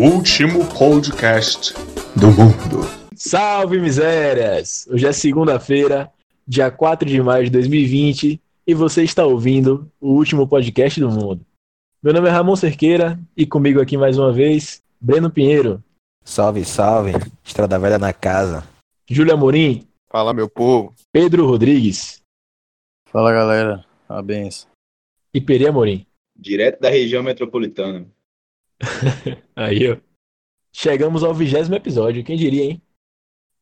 último podcast do mundo. Salve misérias! Hoje é segunda-feira, dia 4 de maio de 2020, e você está ouvindo o último podcast do mundo. Meu nome é Ramon Cerqueira e comigo aqui mais uma vez, Breno Pinheiro, Salve, salve. Estrada velha na casa. Júlia Amorim, Fala, meu povo. Pedro Rodrigues Fala galera, a benção. e Peri Amorim. Direto da região metropolitana. Aí, ó. Chegamos ao vigésimo episódio, quem diria, hein?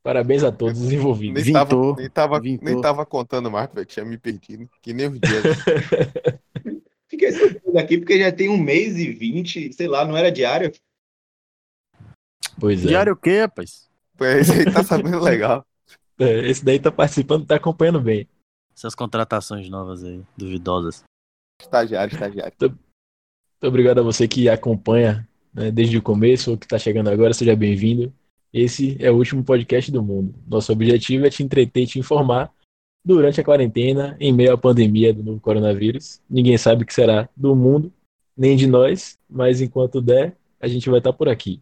Parabéns a todos os envolvidos. Nem tava, Vintou, nem, tava, vintou. nem tava contando mais, velho. Tinha me perdido. Que nem os dias. Fiquei surpreso aqui porque já tem um mês e vinte, sei lá, não era diário. Pois é. Diário o quê, rapaz? Pois aí tá sabendo legal. É, Esse daí tá participando, tá acompanhando bem. Essas contratações novas aí, duvidosas. Estagiário, estagiário. Muito obrigado a você que acompanha né, desde o começo ou que está chegando agora, seja bem-vindo. Esse é o último podcast do mundo. Nosso objetivo é te entreter e te informar durante a quarentena, em meio à pandemia do novo coronavírus. Ninguém sabe o que será do mundo, nem de nós, mas enquanto der, a gente vai estar por aqui.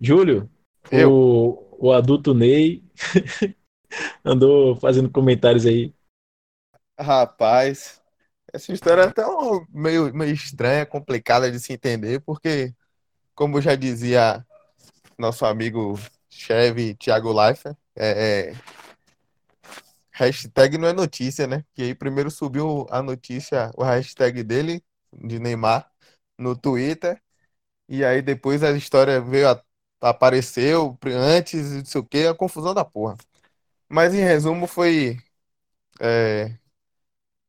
Júlio, Eu. o, o adulto Ney andou fazendo comentários aí. Rapaz, essa história é até um- meio, meio estranha, complicada de se entender, porque, como já dizia nosso amigo Chevy Thiago Leifert, é, é, hashtag não é notícia, né? Que aí primeiro subiu a notícia, o hashtag dele, de Neymar, no Twitter, e aí depois a história veio, a- apareceu antes, não sei o quê, a confusão da porra. Mas em resumo foi. é,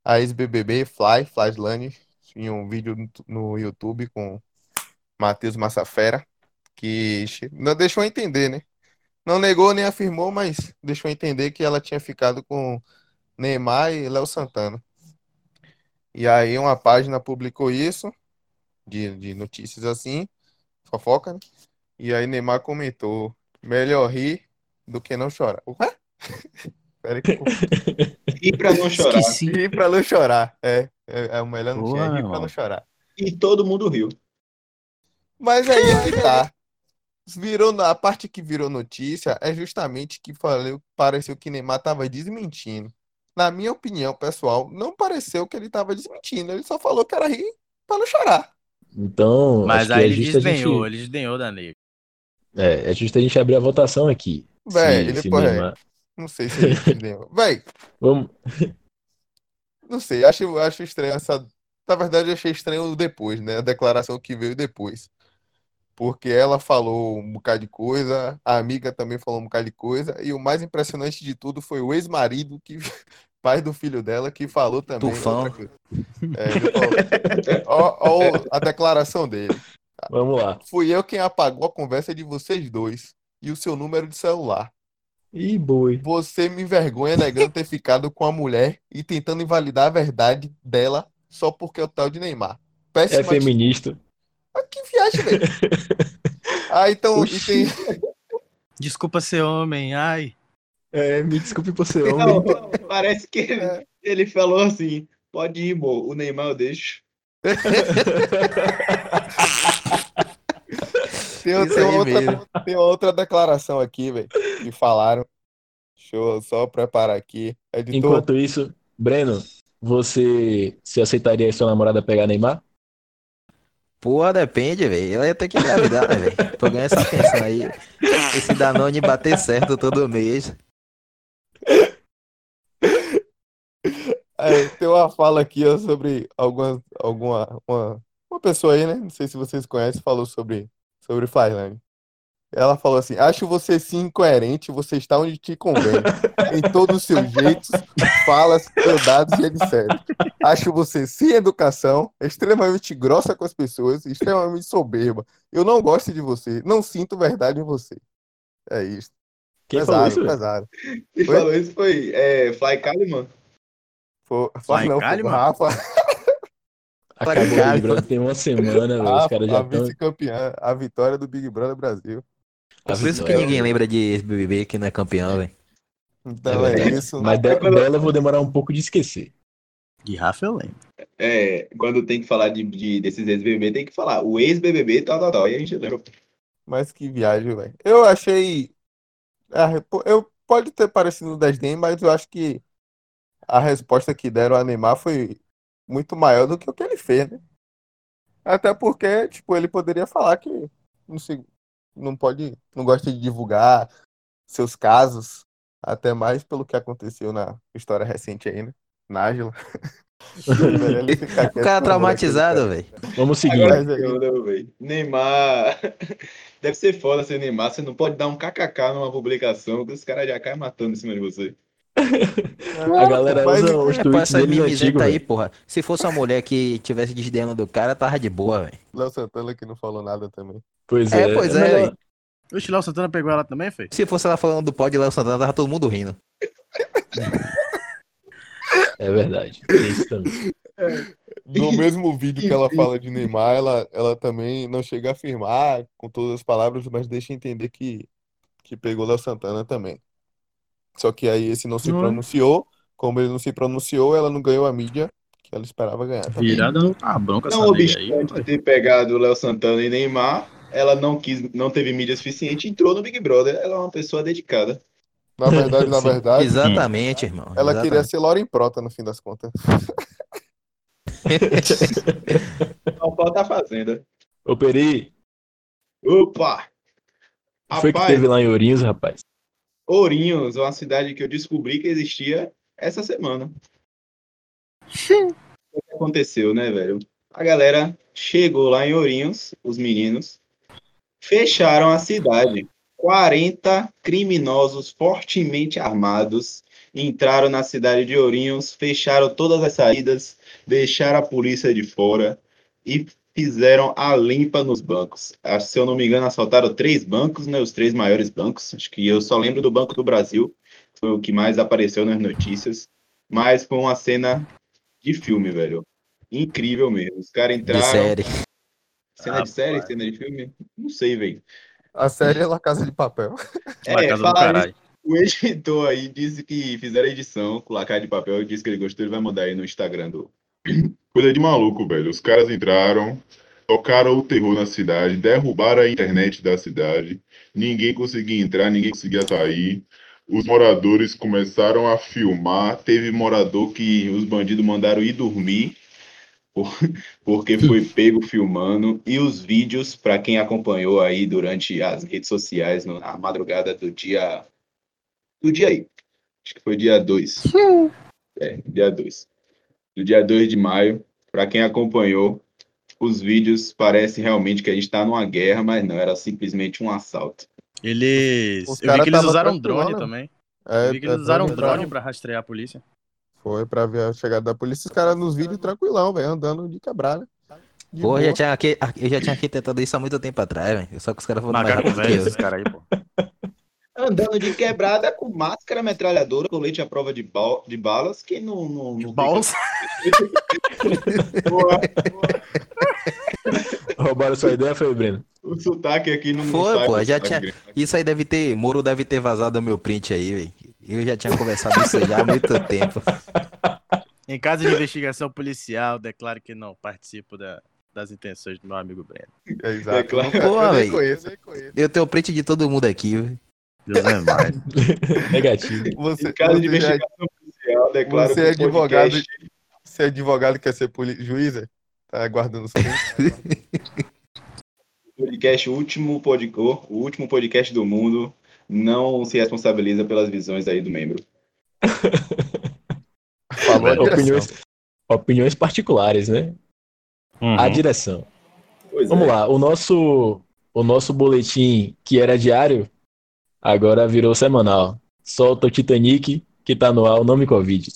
a ex-BBB Fly, Flyslane, em um vídeo no, YouTube com Matheus Massafera, que não deixou entender, né? Não negou nem afirmou, mas deixou entender que ela tinha ficado com Neymar e Léo Santana. E aí uma página publicou isso, de, de notícias assim, fofoca, né? E aí Neymar comentou, melhor rir do que não chorar. Ué? Peraí que eu E pra não chorar. Esqueci. Rir pra não chorar. É, é, é o melhor não tinha rir pra não chorar. E todo mundo riu. Mas aí é que tá. Virou, a parte que virou notícia é justamente que falei, pareceu que Neymar tava desmentindo. Na minha opinião, pessoal, não pareceu que ele tava desmentindo. Ele só falou que era rir pra não chorar. Então, Mas aí é ele desdenhou, gente, ele desdenhou da nega. é, é justo a gente abrir a votação aqui. Véi, Se- ele, se porra, é, Neymar- não sei se ele entendeu. Véi, Vamos, não sei, acho, acho estranho essa. Na verdade, eu achei estranho o depois, né? A declaração que veio depois. Porque ela falou um bocado de coisa, a amiga também falou um bocado de coisa, e o mais impressionante de tudo foi o ex-marido, que pai do filho dela, que falou também Tufão. É, ó, ó a declaração dele. vamos lá. Fui eu quem apagou a conversa de vocês dois e o seu número de celular. Ih, boi. Você me envergonha negando ter ficado com a mulher e tentando invalidar a verdade dela só porque é o tal de Neymar. É Péssima atitude. feminista. Ah, Que viagem, velho. Ah, então, tem, Desculpa ser homem, ai. É, me desculpe por ser Não, homem. parece que ele, É. ele falou assim: pode ir, mo, o Neymar eu deixo. Tem, tem outra, tem outra declaração aqui, velho, que falaram. Deixa eu só preparar aqui. Editor, Enquanto isso, Breno, você se aceitaria sua namorada pegar Neymar? Porra, depende, velho. Ela ia ter que engravidar, né, velho? Pra ganhar essa pensão aí. Esse Danone bater certo todo mês. é, tem uma fala aqui ó, sobre alguma, alguma uma, uma pessoa aí, né? Não sei se vocês conhecem, falou sobre, sobre Flyline. Ela falou assim: Acho você sim incoerente, você está onde te convém. em todos os seus jeitos, falas, andados e etc. Acho você sem educação, extremamente grossa com as pessoas, extremamente soberba. Eu não gosto de você, não sinto verdade em você. É isso. Quem pesado, falou isso? pesado. Quem Oi? falou isso foi é, Fly Kalimann. Foi, Vai, não, foi o Kalimann? Rafa, Acabou o. Big Brother tem uma semana, velho. Os caras a já estão. vice-campeã, a vitória do Big Brother Brasil. É por isso que ninguém lembra de ex-BBB que não é campeão, velho. Então É é, isso. Mas de- dela eu vou demorar um pouco de esquecer. De Rafa eu lembro. É, quando tem que falar de, de- desses ex-BBB, tem que falar o ex-BBB, tal, tal, tal. E a gente lembra. Mas que viagem, velho. Eu achei. a repo- Eu pode ter parecido desdém, mas eu acho que a resposta que deram a Neymar foi muito maior do que o que ele fez, né? Até porque, tipo, ele poderia falar que não, se, não pode, não gosta de divulgar seus casos, até mais pelo que aconteceu na história recente aí, né? Nájila. O cara traumatizado, velho. Vamos seguir. Agora, não, velho. Neymar. Deve ser foda ser Neymar. Você não pode dar um kkk numa publicação que os caras já caem matando em cima de você. A galera Mas- usa os É, pô, tweets essa deles mimizenta aí, porra. Se fosse uma mulher que tivesse desdenhando do cara, tava de boa, velho. Léo Santana que não falou nada também. Pois É, é. pois é é, melhor- velho. O Léo Santana pegou ela também, foi? Se fosse ela falando do pó de Léo Santana, tava todo mundo rindo. É verdade. Tem isso também. No mesmo vídeo que ela fala de Neymar, ela, ela também não chega a afirmar com todas as palavras, mas deixa entender que, que pegou Léo Santana também. Só que aí esse não se Hum. pronunciou, como ele não se pronunciou, ela não ganhou a mídia que ela esperava ganhar. também. Virada a bronca Não essa nega aí. obstante ter pegado o Léo Santana e Neymar, ela não quis, não teve mídia suficiente e entrou no Big Brother. Ela é uma pessoa dedicada. Na verdade, na Sim. verdade, Exatamente, irmão. ela queria exatamente. ser Lauren Prota no fim das contas. O pau tá fazendo. Ô, Peri, Opa! o que foi que Rapaz, teve lá em Ourinhos, rapaz? Ourinhos, uma cidade que eu descobri que existia essa semana. O que aconteceu, né, velho? A galera chegou lá em Ourinhos, os meninos, fecharam a cidade. 40 criminosos fortemente armados entraram na cidade de Ourinhos, fecharam todas as saídas, deixaram a polícia de fora e fizeram a limpa nos bancos. Ah, Se eu não me engano, assaltaram três bancos, né? Os três maiores bancos. Acho que eu só lembro do Banco do Brasil, foi o que mais apareceu nas notícias. Mas foi uma cena de filme, velho. Incrível mesmo. Os caras De entraram. série. Cena de série, Rapaz. cena de filme? Não sei, velho. A série é La Casa de Papel. Na É, casa do falaram caralho. O editor aí disse que fizeram a edição com lacar de papel, disse que ele gostou, ele vai mandar aí no Instagram do. Coisa de maluco, velho. Os caras entraram, tocaram o terror na cidade, derrubaram a internet da cidade. Ninguém conseguia entrar, ninguém conseguia sair. Os moradores começaram a filmar. Teve morador que os bandidos mandaram ir dormir, por- porque foi pego filmando. E os vídeos, para quem acompanhou aí durante as redes sociais, na madrugada do dia. Do dia aí. Acho que foi dia 2. É, dia 2. Do dia 2 de maio. Para quem acompanhou, os vídeos parecem realmente que a gente está numa guerra, mas não, era simplesmente um assalto. Eles. Os eu vi cara que eles usaram tranquilão, drone né? também. É, eu vi que é eles usaram pra drone pra rastrear a polícia. Foi pra ver a chegada da polícia, os caras nos vídeos tranquilão, velho, andando de quebrada. De Porra, boa. já tinha, ar- eu já tinha arquitetado isso há muito tempo atrás, velho. Só que os caras foram mais rápido que velho, eu. esses caras aí, pô. Andando de quebrada com máscara, metralhadora, colete à prova de, bal- de balas, que não. não, não. Porra, Roubaram sua ideia, foi, Breno? o sotaque aqui não Foi, pô, do já tinha-. Isso aí deve ter. Moro deve ter vazado o meu print aí, velho. Eu já tinha conversado isso já há muito tempo. Em caso de investigação policial, declaro que não participo da- das intenções do meu amigo Breno. É, exato. É claro. Porra, eu conheço, eu nem conheço. Eu tenho print de todo mundo aqui, velho. Deus é mais. Negativo. Você, Em caso de você já- investigação policial, declaro você é advogado, podcast- você é advogado e quer ser poli... juíza? Tá aguardando os podcast, o último, pod- o último podcast do mundo, não se responsabiliza pelas visões aí do membro. Opiniões, opiniões particulares, né? Uhum. A direção. Pois Vamos é. lá, o nosso, o nosso boletim, que era diário, agora virou semanal. Solta o Titanic, que tá no ar, o nome Covid.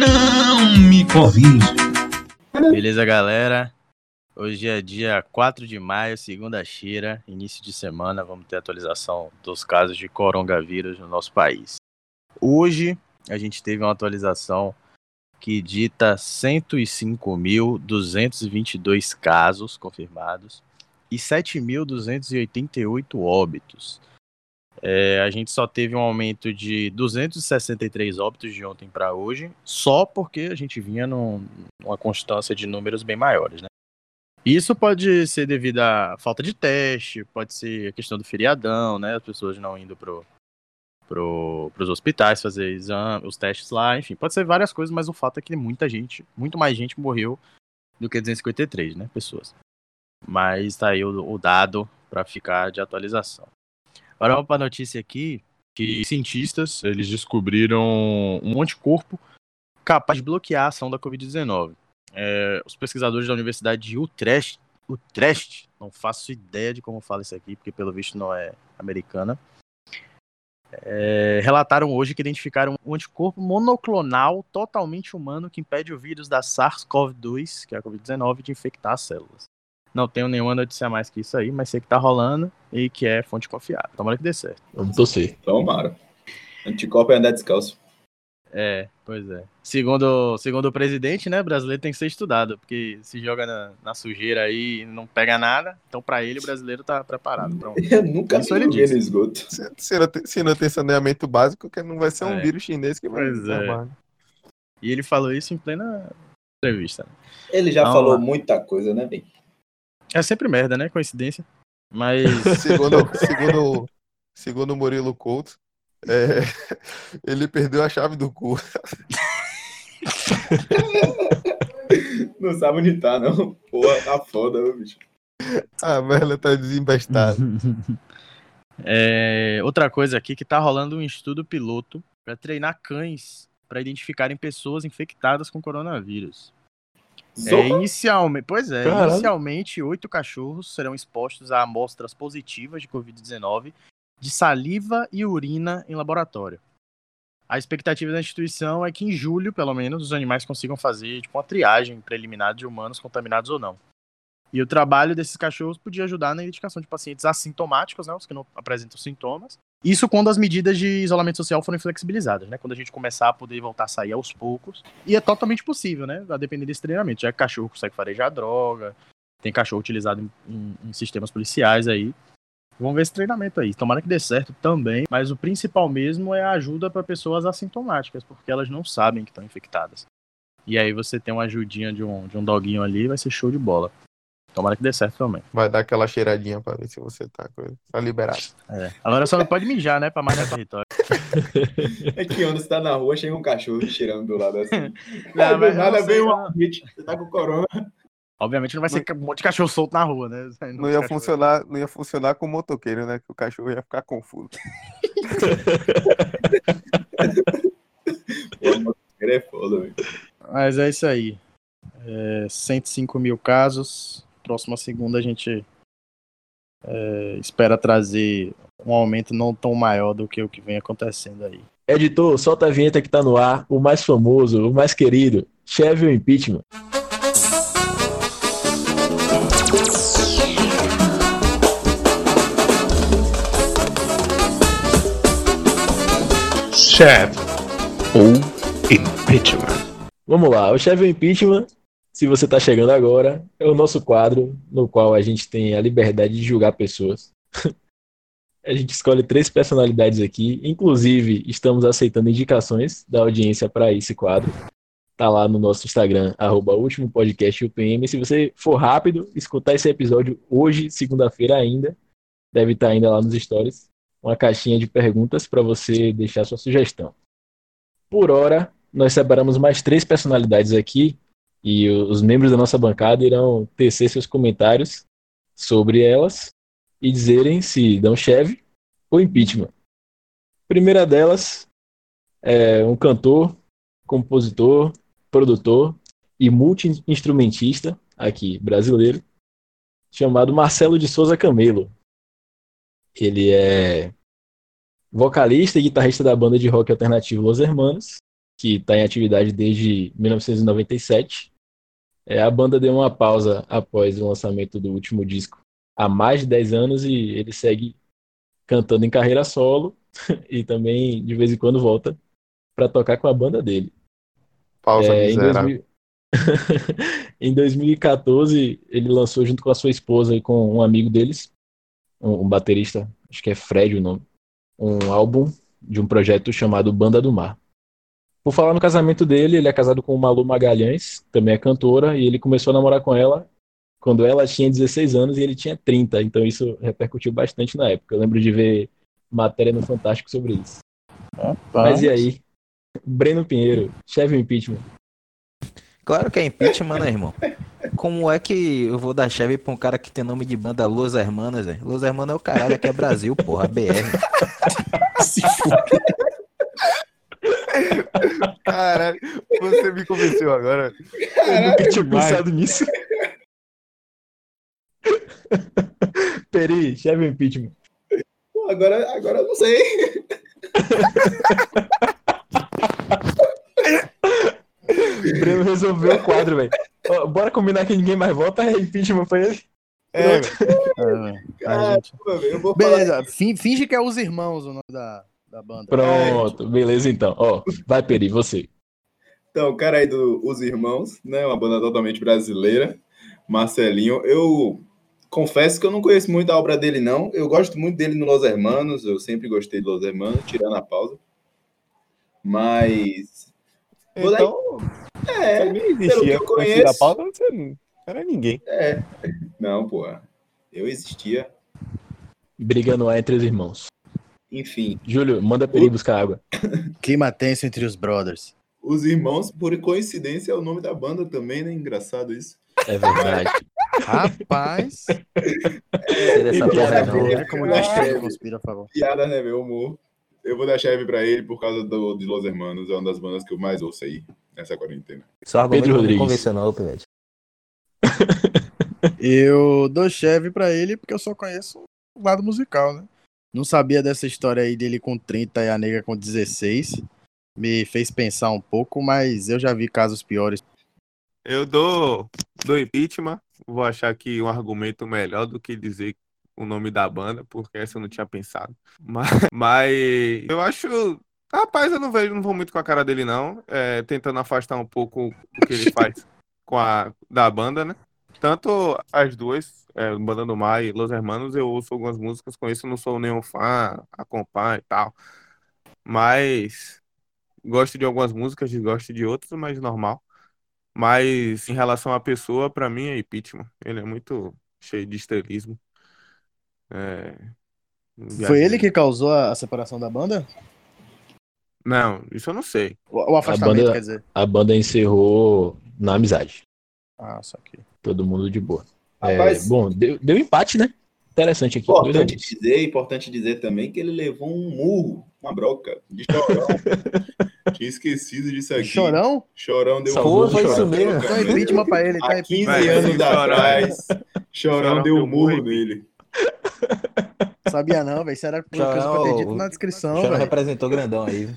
Não me convide. Beleza, galera? Hoje é dia 4 de maio, segunda-feira, início de semana. Vamos ter atualização dos casos de coronavírus no nosso país. Hoje a gente teve uma atualização que dita 105.222 casos confirmados e 7.288 óbitos. É, a gente só teve um aumento de 263 óbitos de ontem para hoje, só porque a gente vinha num, numa constância de números bem maiores, né? Isso pode ser devido à falta de teste, pode ser a questão do feriadão, né? As pessoas não indo pro, pro, pros hospitais fazer exame, os testes lá, enfim, pode ser várias coisas, mas o fato é que muita gente, muito mais gente morreu do que 253, né, pessoas. Mas tá aí o, o dado para ficar de atualização. Agora vamos para notícia aqui que cientistas eles descobriram um anticorpo capaz de bloquear a ação da Covid-19. É, os pesquisadores da Universidade de Utrecht, Utrecht, não faço ideia de como fala isso aqui, porque pelo visto não é americana, é, relataram hoje que identificaram um anticorpo monoclonal totalmente humano que impede o vírus da SARS-CoV-2, que é a Covid-19, de infectar as células. Não tenho nenhuma notícia mais que isso aí, mas sei que tá rolando e que é fonte confiável. Tomara que dê certo. Vamos torcer. Tomara. Anticorpo é andar descalço. É, pois é. Segundo, segundo o presidente, né, brasileiro tem que ser estudado, porque se joga na, na sujeira aí e não pega nada, então para ele o brasileiro tá preparado. Pronto. Eu nunca Isso vi ele disse. no esgoto. Se, se não tem, se não tem saneamento básico, que não vai ser um É. vírus chinês que vai Pois é. né? E ele falou isso em plena entrevista. né? Ele já Vamos falou muita coisa, né, bem? É sempre merda, né? Coincidência. Mas Segundo, segundo, segundo o Murilo Couto, é, ele perdeu a chave do cu. Não sabe onde tá, não. Porra, tá foda, meu bicho. A merda tá desembestada. É, outra coisa aqui que tá rolando um estudo piloto para treinar cães para identificarem pessoas infectadas com coronavírus. É, inicialmente, pois é, Caralho. inicialmente oito cachorros serão expostos a amostras positivas de Covid-19 de saliva e urina em laboratório. A expectativa da instituição é que em julho, pelo menos, os animais consigam fazer tipo, uma triagem preliminar de humanos contaminados ou não. E o trabalho desses cachorros podia ajudar na identificação de pacientes assintomáticos, né, os que não apresentam sintomas. Isso quando as medidas de isolamento social forem flexibilizadas, né? Quando a gente começar a poder voltar a sair aos poucos. E é totalmente possível, né? A depender desse treinamento. Já que cachorro consegue farejar droga, tem cachorro utilizado em, em- em sistemas policiais aí. Vamos ver esse treinamento aí. Tomara que dê certo também. Mas o principal mesmo é a ajuda para pessoas assintomáticas, porque elas não sabem que estão infectadas. E aí você tem uma ajudinha de um, de um doguinho ali, vai ser show de bola. Tomara que dê certo também. Vai dar aquela cheiradinha pra ver se você tá, com- tá liberado. É. Agora só não pode mijar, né? Pra marcar território. É que quando você tá na rua, chega um cachorro cheirando do lado assim. Não, mas nada não sei, vem um não. armite. Você tá com corona. Obviamente não vai ser um monte de cachorro solto na rua, né? Não ia funcionar, não ia funcionar com o motoqueiro, né? Que o cachorro ia ficar confuso. É foda, velho. Mas é isso aí. É, 105 mil casos. Próxima segunda a gente é, espera trazer um aumento não tão maior do que o que vem acontecendo aí. Editor, solta a vinheta que tá no ar, o mais famoso, o mais querido, Chevy Impeachment. Chefe ou impeachment. Vamos lá, o Chevy Impeachment, se você tá chegando agora, é o nosso quadro no qual a gente tem a liberdade de julgar pessoas. A gente escolhe três personalidades aqui, inclusive estamos aceitando indicações da audiência para esse quadro. Tá lá no nosso Instagram, arroba último podcast UPM. Se você for rápido, escutar esse episódio hoje, segunda-feira ainda, deve estar ainda lá nos stories, uma caixinha de perguntas para você deixar sua sugestão. Por hora, nós separamos mais três personalidades aqui e os membros da nossa bancada irão tecer seus comentários sobre elas e dizerem se dão cheve ou impeachment. Primeira delas é um cantor, compositor, produtor e multi-instrumentista aqui brasileiro chamado Marcelo de Souza Camelo. Ele é vocalista e guitarrista da banda de rock alternativo Los Hermanos, que está em atividade desde 1997. É, a banda deu uma pausa após o lançamento do último disco há mais de 10 anos e ele segue cantando em carreira solo e também de vez em quando volta para tocar com a banda dele. Pausa É, em, miserável. 2000 em 2014, ele lançou junto com a sua esposa e com um amigo deles, um, um baterista, acho que é Fred o nome. um álbum de um projeto chamado Banda do Mar. Por falar no casamento dele, ele é casado com Malu Magalhães, também é cantora, e ele começou a namorar com ela quando ela tinha 16 anos e ele tinha 30, então isso repercutiu bastante na época. Eu lembro de ver matéria no Fantástico sobre isso. Mas e aí? Breno Pinheiro, chefe impeachment. Claro que é impeachment, né, irmão? Como é que eu vou dar chave pra um cara que tem nome de banda Los Hermanas, velho? Los Hermanas é o caralho, aqui é Brasil, porra, BR. Se. Caralho, você me convenceu agora. Eu nunca tinha pensado nisso. Peri, chefe impeachment. Pô, agora, agora eu não sei. O Breno resolveu o quadro, velho. Bora combinar que ninguém mais volta, é impeachment pra ele. É, A gente- Pô. Beleza, fin- finge que é os irmãos o nome da, da banda. Pronto, beleza então. Ó, vai, Peri, você. Então, o cara aí do Os Irmãos, né? Uma banda totalmente brasileira. Marcelinho. Eu confesso que eu não conheço muito a obra dele, não. Eu gosto muito dele no Los Hermanos. Eu sempre gostei de Los Hermanos, tirando a pausa. Mas. Então, É, você nem pelo que existia. eu Antes da conheço. pauta, você não era ninguém. é. Não, pô. Eu existia. Briga no ar entre os irmãos. Enfim, Júlio, manda Peri buscar água. Clima tenso entre os brothers. Os Irmãos, por coincidência, é o nome da banda também, né? Engraçado isso. É verdade. Rapaz, destino conspira a favor. Piada, né, meu humor. Eu vou dar chave pra ele por causa do, de Los Hermanos. É uma das bandas que eu mais ouço aí nessa quarentena. Seu argumento Pedro Rodrigues. convenceu, não, Pivete. Eu dou cheve pra ele porque eu só conheço o lado musical, né? Não sabia dessa história aí dele com 30 e a nega com 16. Me fez pensar um pouco, mas eu já vi casos piores. Eu dou, dou impeachment. Vou achar aqui um argumento melhor do que dizer o nome da banda, porque essa eu não tinha pensado. Mas, mas eu acho. Rapaz, eu não vejo, não vou muito com a cara dele, não. É, tentando afastar um pouco do que ele faz com a da banda, né? Tanto as duas, é, Banda do Mar e Los Hermanos, eu ouço algumas músicas, conheço, não sou nenhum fã, acompanho e tal. Mas gosto de algumas músicas, desgosto de outras, mas normal. Mas em relação à pessoa, pra mim é impeachment. Ele é muito cheio de estrelismo. É, Foi ele que causou a, a separação da banda? Não, isso eu não sei. O, o afastamento, banda- quer dizer. A banda encerrou na amizade. Ah, só que. Todo mundo de boa. É, Rapaz, bom, deu, deu empate, né? Interessante aqui. a importante dizer, importante dizer também que ele levou um murro, uma broca de chorão. Tinha esquecido disso aqui. Chorão? Chorão deu Salvou, um foi murro isso na mesmo. né? impeachment pra ele, tá? Há 15 Impeachment. Vai, anos atrás, Chorão Chorão deu um murro murro. nele. Sabia não, velho. Isso era coisa que eu dito o- na O descrição, velho. representou grandão aí.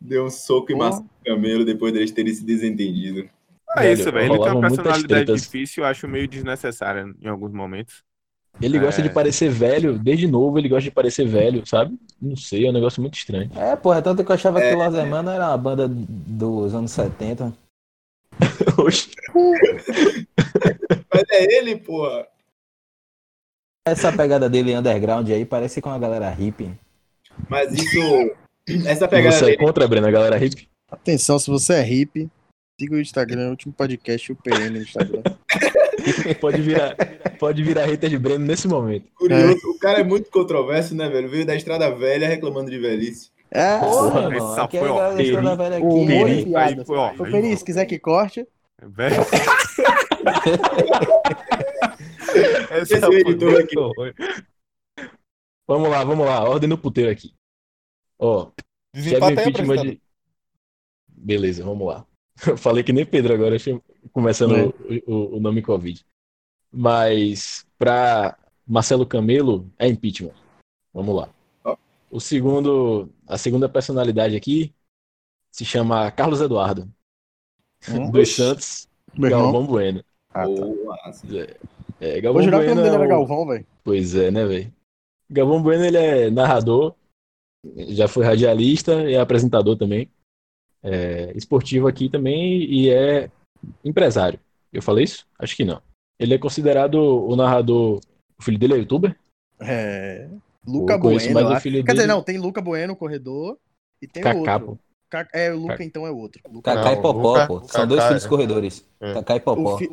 Deu um soco em Porra. Márcio Camelo depois deles terem se desentendido. É Velho, isso, velho. Ele tem uma personalidade difícil, eu acho meio desnecessária em alguns momentos. Ele gosta É. de parecer velho, desde novo ele gosta de parecer velho, sabe? Não sei, é um negócio muito estranho. É, porra, tanto que eu achava É. que o Los Hermanos era uma banda dos anos 70. Oxe, Mas é ele, porra. Essa pegada dele underground aí parece com a galera hippie. Mas isso. Essa pegada você é dele. contra, Breno, a galera hippie? Atenção, se você é hippie, siga o Instagram, o último podcast, o PM no Instagram. Pode virar, pode virar hater de Breno nesse momento. Curioso, o cara é muito controverso, né, velho? Veio da estrada velha reclamando de velhice. É, Porra, essa mano, aqui é foi a galera da horrível. Estrada velha o aqui. humor Peri, foi, ó, Ô, Peri, se quiser que corte, Velho. Esse é foi editor aqui. Vamos lá, vamos lá, ordem no puteiro aqui. Ó, é é Desempata de... Beleza, vamos lá. Eu falei que nem Pedro agora, começando É. o, o- o nome Covid. Mas para Marcelo Camelo é impeachment. Vamos lá. O segundo, a segunda personalidade aqui se chama Carlos Eduardo Hum? dos Santos. Galvão Bueno. Ah, tá. Boa, assim. É, Vou Galvão jurar que o Bueno nome dele é era o- Galvão, velho. Pois é, né, velho? Galvão Bueno, ele é narrador, já foi radialista e é apresentador também. É esportivo aqui também e é empresário. Eu falei isso? Acho que não. Ele é considerado o narrador. O filho dele é youtuber? É. Luca Bueno. mais o filho Quer dizer, dele. não, tem Luca Bueno, corredor, e tem o Kaká, outro. É, o Luca Ca- então é outro. Luca Kaká e Popó, Luca- pô. São dois Kaká- filhos corredores. É. Kaká e Popó. O fi-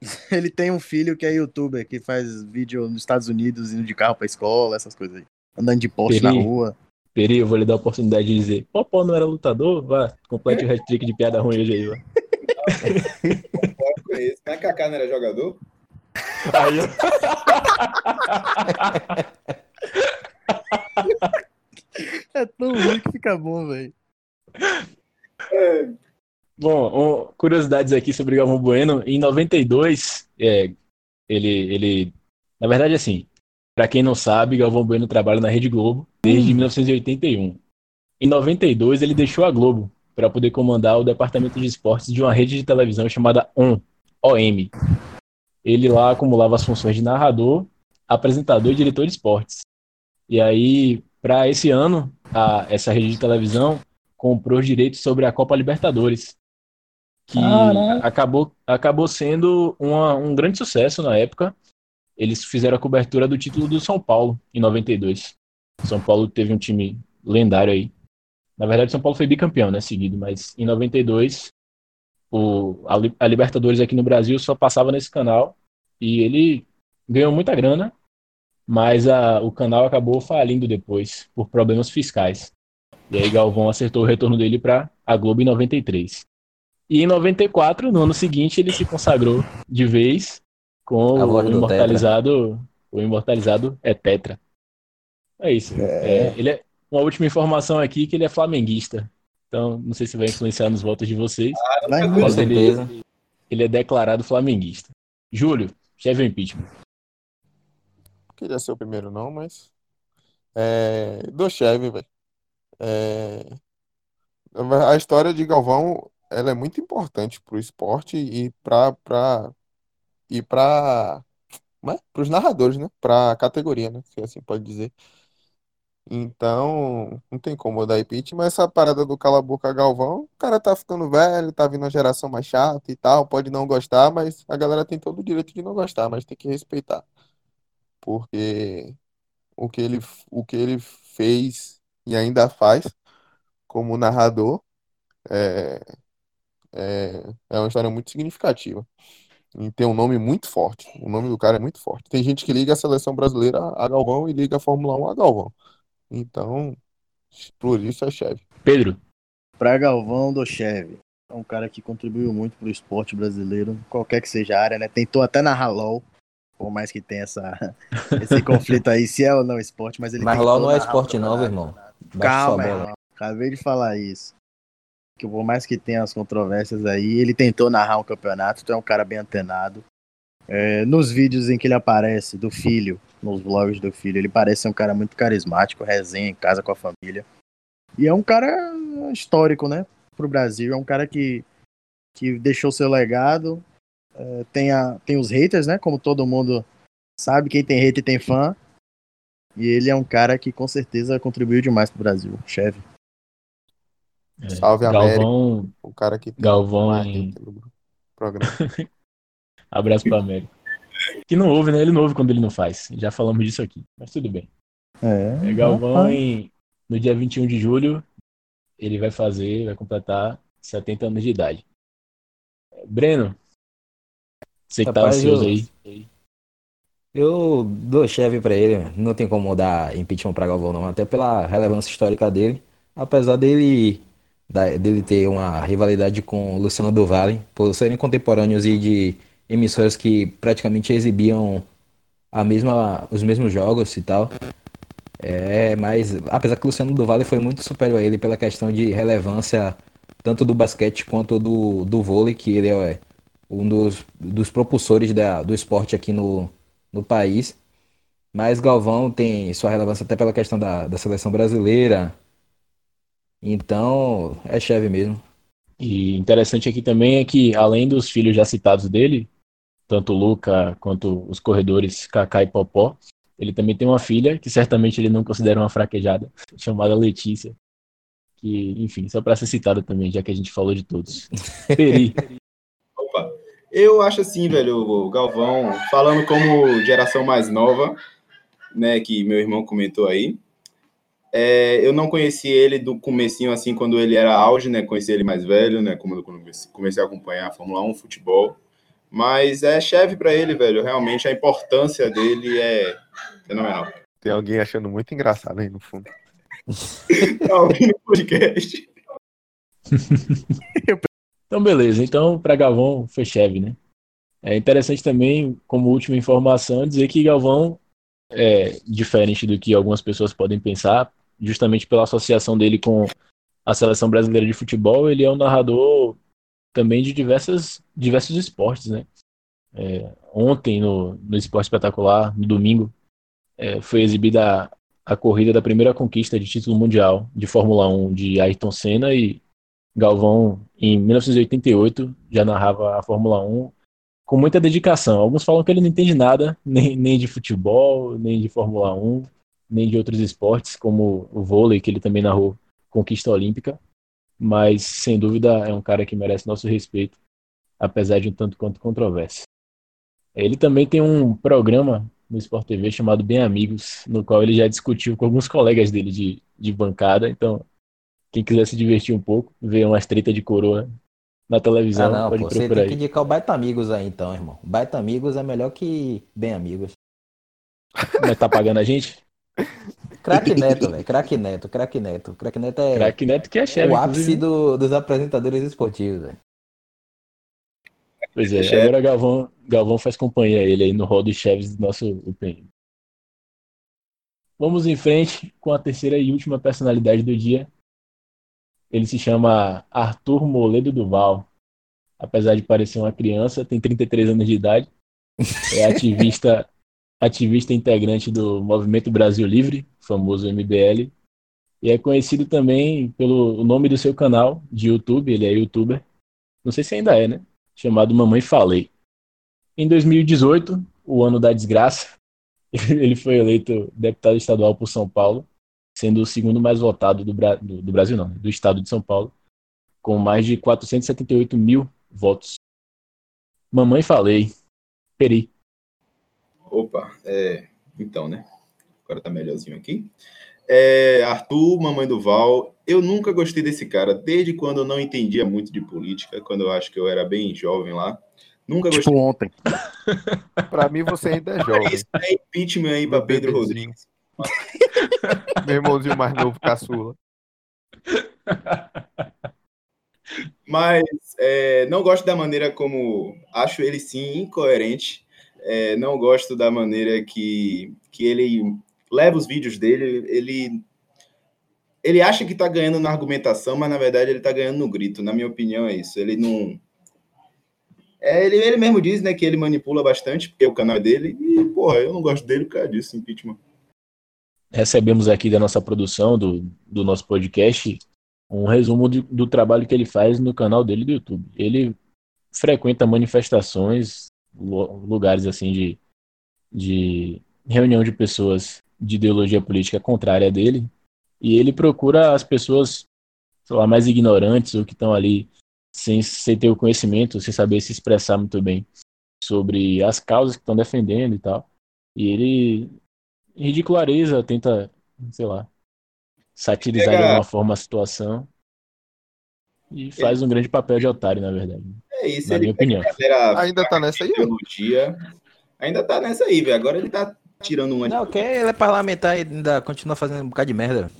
Ele tem um filho que é youtuber, que faz vídeo nos Estados Unidos, indo de carro pra escola, essas coisas aí. Andando de Porsche na rua. Peri, eu vou lhe dar a oportunidade de dizer: Popó não era lutador? Vá, complete o hat-trick de piada ruim hoje aí, vá. Eu. Mas Kaká não era jogador? Aí, ó. É tão ruim que fica bom, velho. Bom, curiosidades aqui sobre Galvão Bueno. Em 92, é, ele, ele. Na verdade, assim, para quem não sabe, Galvão Bueno trabalha na Rede Globo desde 1981. Em 92, ele deixou a Globo para poder comandar o departamento de esportes de uma rede de televisão chamada ON, OM. Ele lá acumulava as funções de narrador, apresentador e diretor de esportes. E aí, para esse ano, a- essa rede de televisão comprou os direitos sobre a Copa Libertadores, que Caraca. acabou, acabou sendo uma- um grande sucesso na época. Eles fizeram a cobertura do título do São Paulo em 92. São Paulo teve um time lendário aí. Na verdade, São Paulo foi bicampeão, né, seguido, mas em 92 o, a, a Libertadores aqui no Brasil só passava nesse canal e ele ganhou muita grana, mas a- o canal acabou falindo depois por problemas fiscais. E aí Galvão acertou o retorno dele para a Globo em 93. E em 94, no ano seguinte, ele se consagrou de vez com A o do imortalizado, o imortalizado é Tetra. É isso. É, ele é uma última informação aqui que ele é flamenguista. Então, não sei se vai influenciar nos votos de vocês, Com muito. mas ele, certeza. ele é declarado flamenguista. Júlio, chefe impeachment. Queria ser o primeiro, não, mas. É... Do Chevy, velho. É... A história de Galvão, ela é muito importante pro esporte e pra... e. Como é? Pros narradores, né? Pra categoria, né? Se assim pode dizer. Então, não tem como dar impeachment, mas essa parada do Cala a Boca Galvão, o cara tá ficando velho, tá vindo uma geração mais chata e tal, pode não gostar, mas a galera tem todo o direito de não gostar, mas tem que respeitar. Porque o que ele, o que ele fez e ainda faz como narrador é, é, é uma história muito significativa. E tem um nome muito forte. O nome do cara é muito forte. Tem gente que liga a seleção brasileira a Galvão e liga a Fórmula 1 a Galvão. Então, por isso é chefe. Pedro, Pra Galvão do Cheve. É um cara que contribuiu muito pro esporte brasileiro, qualquer que seja a área, né? Tentou até narrar LOL, por mais que tenha essa, esse conflito aí, se é ou não esporte, mas ele Mas LOL não é o esporte não, campeonato. irmão. Baixa Calma, irmão. Acabei de falar isso. Que por mais que tenha as controvérsias aí, ele tentou narrar um campeonato, tu é um cara bem antenado. É, nos vídeos em que ele aparece, do filho, nos vlogs do filho, ele parece ser um cara muito carismático, resenha em casa com a família. E é um cara histórico, né? Pro Brasil. É um cara que, que deixou seu legado. É, tem, a, tem os haters, né? Como todo mundo sabe, quem tem hater tem fã. E ele é um cara que com certeza contribuiu demais pro Brasil, chefe. É, Salve, América. Galvão, O cara que tem Galvão em- programa. abraço para América. Que não ouve, né? Ele não ouve quando ele não faz. Já falamos disso aqui, mas tudo bem. É, É, Galvão, em, no dia 21 de julho, ele vai fazer, vai completar 70 anos de idade. Breno, você que tá ansioso eu- aí. Eu dou chave pra ele, não tem como dar impeachment pra Galvão não, até pela relevância histórica dele, apesar dele da- dele ter uma rivalidade com Luciano do Vale, por serem contemporâneos e de emissoras que praticamente exibiam a mesma, os mesmos jogos e tal. É, mas apesar que o Luciano do Vale foi muito superior a ele pela questão de relevância tanto do basquete quanto do, do vôlei, que ele é um dos, dos propulsores da, do esporte aqui no, no país. Mas Galvão tem sua relevância até pela questão da, da seleção brasileira. Então, é chave mesmo. E interessante aqui também é que, além dos filhos já citados dele, tanto o Luca quanto os corredores Kaká e Popó, ele também tem uma filha, que certamente ele não considera uma fraquejada, chamada Letícia. Que, enfim, só para ser citada também, já que a gente falou de todos. Peri, Opa. Eu acho assim, velho, o Galvão, falando como geração mais nova, né, que meu irmão comentou aí. É, eu não conheci ele do comecinho, assim, quando ele era auge, né? Conheci ele mais velho, né? Quando eu comecei a acompanhar a Fórmula 1, futebol. Mas é chefe para ele, velho. Realmente a importância dele é fenomenal. Tem alguém achando muito engraçado aí no fundo. tá ouvindo o podcast. Então, beleza. Então, para Galvão, foi cheve, né? É interessante também, como última informação, dizer que Galvão é diferente do que algumas pessoas podem pensar, justamente pela associação dele com a seleção brasileira de futebol, ele é um narrador também de diversas, diversos esportes, né? É, ontem, no, no Esporte Espetacular, no domingo, é, foi exibida a, a corrida da primeira conquista de título mundial de Fórmula 1 de Ayrton Senna e Galvão, em 1988, já narrava a Fórmula 1 com muita dedicação. Alguns falam que ele não entende nada, nem, nem de futebol, nem de Fórmula 1, nem de outros esportes, como o vôlei, que ele também narrou conquista olímpica. Mas, sem dúvida, é um cara que merece nosso respeito, apesar de um tanto quanto controverso. Ele também tem um programa no Sport TV chamado Bem Amigos, no qual ele já discutiu com alguns colegas dele de, de bancada. Então, quem quiser se divertir um pouco, ver umas treta de coroa na televisão, Ah, não, pode pô, você procurar tem que aí. indicar o Baita Amigos aí então, irmão. Baita Amigos é melhor que Bem Amigos. Mas tá pagando a gente? Craque Neto, velho. Craque Neto, craque Neto. Craque Neto é Craque Neto que é chefe, o ápice do- dos apresentadores esportivos, velho. Pois é, chefe. agora Galvão, Galvão faz companhia a ele aí no rol dos chefes do nosso UPM. Vamos em frente com a terceira e última personalidade do dia. Ele se chama Arthur Moledo Duval. Apesar de parecer uma criança, tem 33 anos de idade. É ativista, ativista integrante do Movimento Brasil Livre, famoso MBL. E é conhecido também pelo nome do seu canal de YouTube, ele é youtuber. Não sei se ainda é, né? chamado Mamãe Falei. Em 2018, o ano da desgraça, ele foi eleito deputado estadual por São Paulo, sendo o segundo mais votado do, Bra- do- do Brasil, não, do estado de São Paulo, com mais de 478 mil votos. Mamãe Falei. Peri. Opa, é, então, né? Agora tá melhorzinho aqui. É, Arthur, Mamãe do Val, eu nunca gostei desse cara, desde quando eu não entendia muito de política, quando eu acho que eu era bem jovem lá. Nunca Tipo gostei. ontem. Pra mim, você ainda é jovem. Isso é impeachment aí pra Pedro. Rodrigues. Meu irmãozinho mais novo, caçula. Mas é, não gosto da maneira como acho ele sim incoerente. É, não gosto da maneira que, que ele leva os vídeos dele. Ele ele acha que tá ganhando na argumentação, mas na verdade ele tá ganhando no grito. Na minha opinião é isso. Ele não é, ele, ele mesmo diz, né, que ele manipula bastante, porque o canal é dele, e, porra, eu não gosto dele por causa disso, impeachment. Recebemos aqui da nossa produção, do, do nosso podcast, um resumo de- do trabalho que ele faz no canal dele do YouTube. Ele frequenta manifestações, lugares assim de, de reunião de pessoas de ideologia política contrária dele, e ele procura as pessoas, sei lá, mais ignorantes ou que estão ali sem, sem ter o conhecimento, sem saber se expressar muito bem sobre as causas que estão defendendo e tal. E ele ridiculariza, tenta, sei lá, satirizar de Pega- alguma forma a situação e faz um grande papel de otário, na verdade. É isso, Na ele minha opinião. Ainda tá nessa aí? Ainda tá nessa aí, velho. Agora ele tá tirando uma. Não, que ele é parlamentar e ainda continua fazendo um bocado de merda.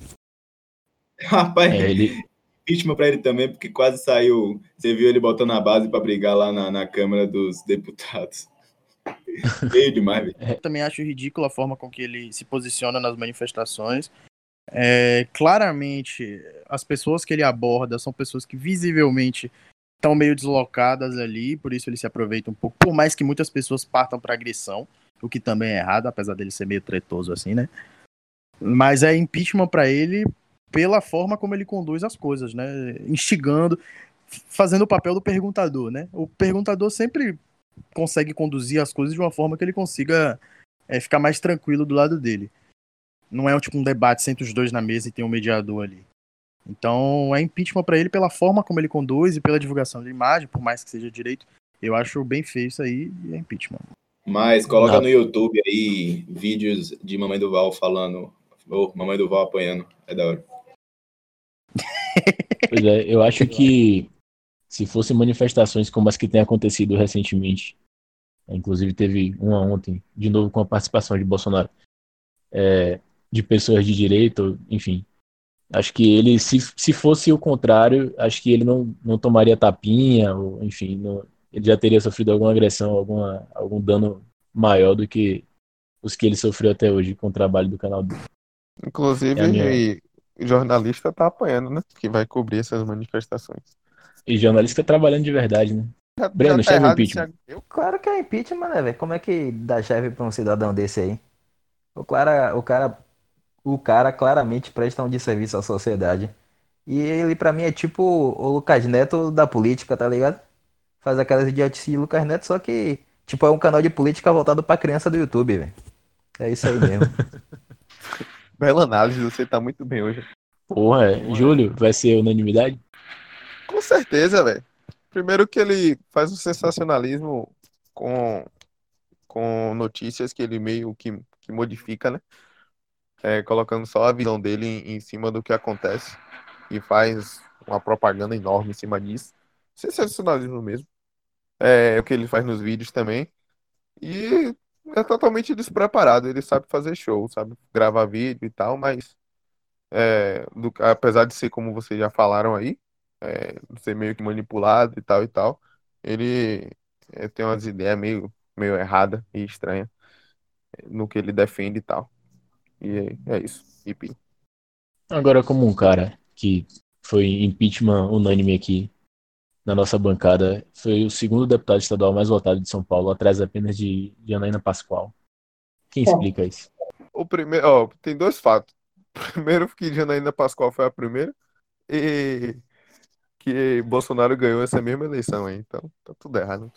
Rapaz, É, ele, impeachment pra ele também, porque quase saiu. Você viu ele botando a base pra brigar lá na, na Câmara dos Deputados. Feio demais, velho. Eu também acho ridícula a forma com que ele se posiciona nas manifestações. É, claramente, as pessoas que ele aborda são pessoas que visivelmente estão meio deslocadas ali, por isso ele se aproveita um pouco, por mais que muitas pessoas partam para agressão, o que também é errado, apesar dele ser meio tretoso assim, né? Mas é impeachment para ele pela forma como ele conduz as coisas, né? Instigando, fazendo o papel do perguntador, né? O perguntador sempre consegue conduzir as coisas de uma forma que ele consiga é, ficar mais tranquilo do lado dele. Não é tipo um debate, senta os dois na mesa e tem um mediador ali. Então é impeachment pra ele pela forma como ele conduz e pela divulgação de imagem, por mais que seja direito. Eu acho bem feio isso aí e é impeachment. Mas coloca Não. no YouTube aí vídeos de Mamãe do Val falando. Ô, Mamãe do Val apanhando. É da hora. Pois é, eu acho que se fossem manifestações como as que têm acontecido recentemente, inclusive teve uma ontem, de novo com a participação de Bolsonaro, é, de pessoas de direita, ou- enfim, acho que ele, se, se fosse o contrário, acho que ele não, não tomaria tapinha, ou enfim, não- ele já teria sofrido alguma agressão, alguma, algum dano maior do que os que ele sofreu até hoje com o trabalho do canal dele. Inclusive, É minha- e- jornalista tá apanhando, né? Que vai cobrir essas manifestações. E jornalista trabalhando de verdade, né? Já, Breno, já tá impeachment. Eu Claro que é impeachment, né, velho? Como é que dá chefe pra um cidadão desse aí? O cara, o cara, o cara claramente presta um desserviço à sociedade. E ele, pra mim, é tipo o Lucas Neto da política, tá ligado? Faz aquelas idiotices de Lucas Neto, só que, tipo, é um canal de política voltado pra criança do YouTube, velho. É isso aí mesmo. Bela análise, você tá muito bem hoje. Porra, é. Júlio, vai ser unanimidade? Com certeza, velho. Primeiro que ele faz um sensacionalismo com, com notícias que ele meio que, que modifica, né? É, colocando só a visão dele em, em cima do que acontece. E faz uma propaganda enorme em cima disso. Sensacionalismo mesmo. É o que ele faz nos vídeos também. E é totalmente despreparado. Ele sabe fazer show, sabe gravar vídeo e tal, mas é, do- apesar de ser como vocês já falaram aí, é, ser meio que manipulado e tal e tal, ele é, tem umas ideias meio, meio erradas e estranhas no que ele defende e tal. E é, é isso. E pi. Agora, como um cara que foi impeachment unânime aqui na nossa bancada, foi o segundo deputado estadual mais votado de São Paulo, atrás apenas de, de Anaína Pascoal. Quem explica isso? O primeiro, ó, tem dois fatos. Primeiro que Janaína Pascoal foi a primeira e que Bolsonaro ganhou essa mesma eleição aí. Então, tá tudo errado.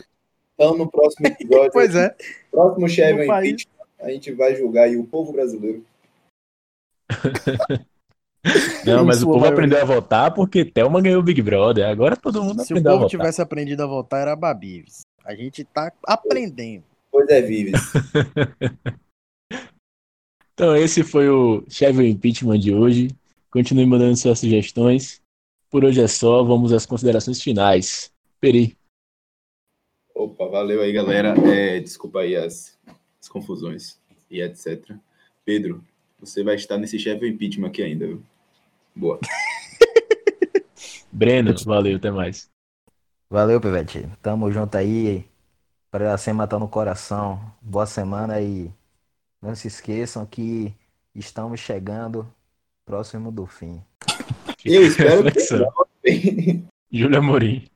Então, no próximo episódio, Pois é. próximo chefe é a gente vai julgar aí o povo brasileiro. Não, mas Isso, o povo maioria. aprendeu a votar porque Thelma ganhou o Big Brother. Agora todo mundo Se o aprendeu a povo votar. tivesse aprendido a votar, era Babives. A gente tá aprendendo. Pois é, Vives. Então, esse foi o Chevy Impeachment de hoje. Continue mandando suas sugestões. Por hoje é só, vamos às considerações finais. Peri. Opa, valeu aí, galera. É, desculpa aí as, as confusões e etc. Pedro, você vai estar nesse chefe impeachment aqui ainda, viu? Boa. Breno, valeu, até mais. Valeu, Pivete. Tamo junto aí. Pra sem matar no coração. Boa semana e não se esqueçam que estamos chegando próximo do fim. Eu espero que Reflexão. Júlia Amorim.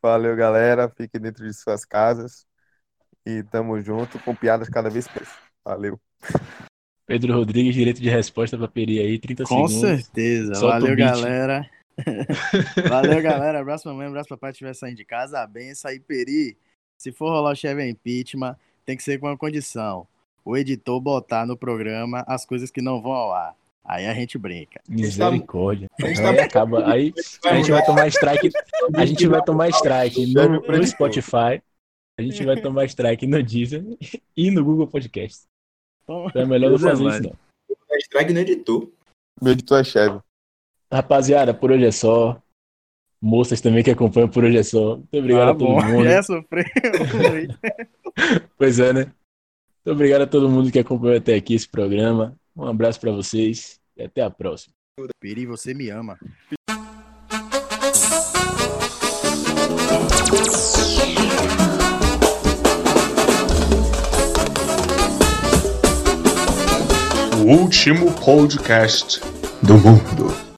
Valeu, galera. Fiquem dentro de suas casas. E tamo junto com piadas cada vez mais. Valeu. Pedro Rodrigues, direito de resposta pra Peri aí, 30 Com segundos. certeza. Solta Valeu, galera. Valeu, galera. Abraço mamãe, abraço papai estiver saindo de casa. A benção aí, Peri. Se for rolar o Chevy impeachment, tem que ser com uma condição. O editor botar no programa as coisas que não vão ao ar. Aí a gente brinca. Misericórdia. A gente Aí tá- acaba. Aí a gente vai tomar strike. A gente vai tomar strike no, no Spotify. A gente vai tomar strike no Deezer e no Google Podcast. Então, é melhor não é fazer isso, não. É strike no editor. Meu editor é chave. Rapaziada, por hoje é só. Moças também que acompanham por hoje é só. Muito obrigado ah, a todo bom. mundo. Sofreu. Pois é, né? Muito obrigado a todo mundo que acompanhou até aqui esse programa. Um abraço pra vocês e até a próxima. Peri, você me ama. Último podcast do mundo.